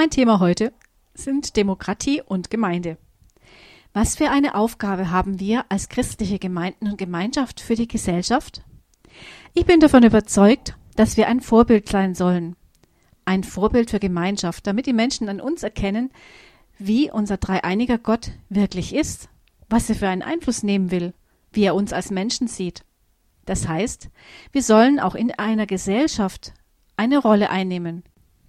Mein Thema heute sind Demokratie und Gemeinde. Was für eine Aufgabe haben wir als christliche Gemeinden und Gemeinschaft für die Gesellschaft? Ich bin davon überzeugt, dass wir ein Vorbild sein sollen. Ein Vorbild für Gemeinschaft, damit die Menschen an uns erkennen, wie unser dreieiniger Gott wirklich ist, was er für einen Einfluss nehmen will, wie er uns als Menschen sieht. Das heißt, wir sollen auch in einer Gesellschaft eine Rolle einnehmen.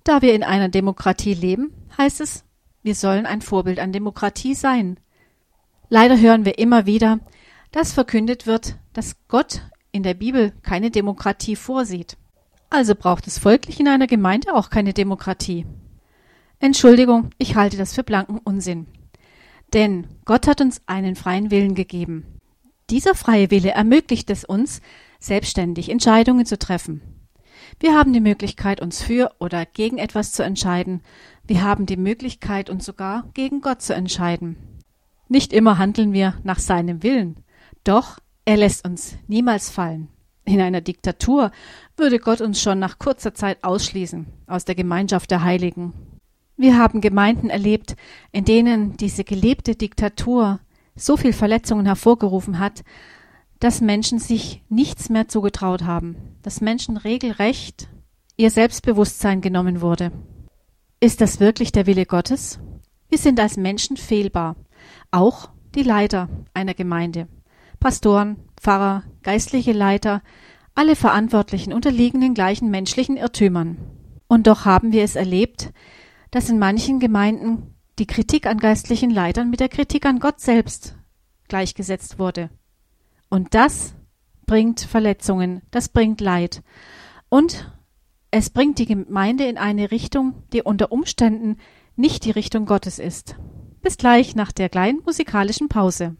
Da wir in einer Demokratie leben, heißt es, wir sollen ein Vorbild an Demokratie sein. Leider hören wir immer wieder, dass verkündet wird, dass Gott in der Bibel keine Demokratie vorsieht. Also braucht es folglich in einer Gemeinde auch keine Demokratie. Entschuldigung, ich halte das für blanken Unsinn. Denn Gott hat uns einen freien Willen gegeben. Dieser freie Wille ermöglicht es uns, selbstständig Entscheidungen zu treffen. Wir haben die Möglichkeit, uns für oder gegen etwas zu entscheiden. Wir haben die Möglichkeit, uns sogar gegen Gott zu entscheiden. Nicht immer handeln wir nach seinem Willen, doch er lässt uns niemals fallen. In einer Diktatur würde Gott uns schon nach kurzer Zeit ausschließen aus der Gemeinschaft der Heiligen. Wir haben Gemeinden erlebt, in denen diese gelebte Diktatur so viel Verletzungen hervorgerufen hat, dass Menschen sich nichts mehr zugetraut haben, dass Menschen regelrecht ihr Selbstbewusstsein genommen wurde. Ist das wirklich der Wille Gottes? Wir sind als Menschen fehlbar auch die Leiter einer Gemeinde. Pastoren, Pfarrer, geistliche Leiter, alle Verantwortlichen unterliegen den gleichen menschlichen Irrtümern. Und doch haben wir es erlebt, dass in manchen Gemeinden die Kritik an geistlichen Leitern mit der Kritik an Gott selbst gleichgesetzt wurde. Und das bringt Verletzungen, das bringt Leid. Und es bringt die Gemeinde in eine Richtung, die unter Umständen nicht die Richtung Gottes ist. Bis gleich nach der kleinen musikalischen Pause.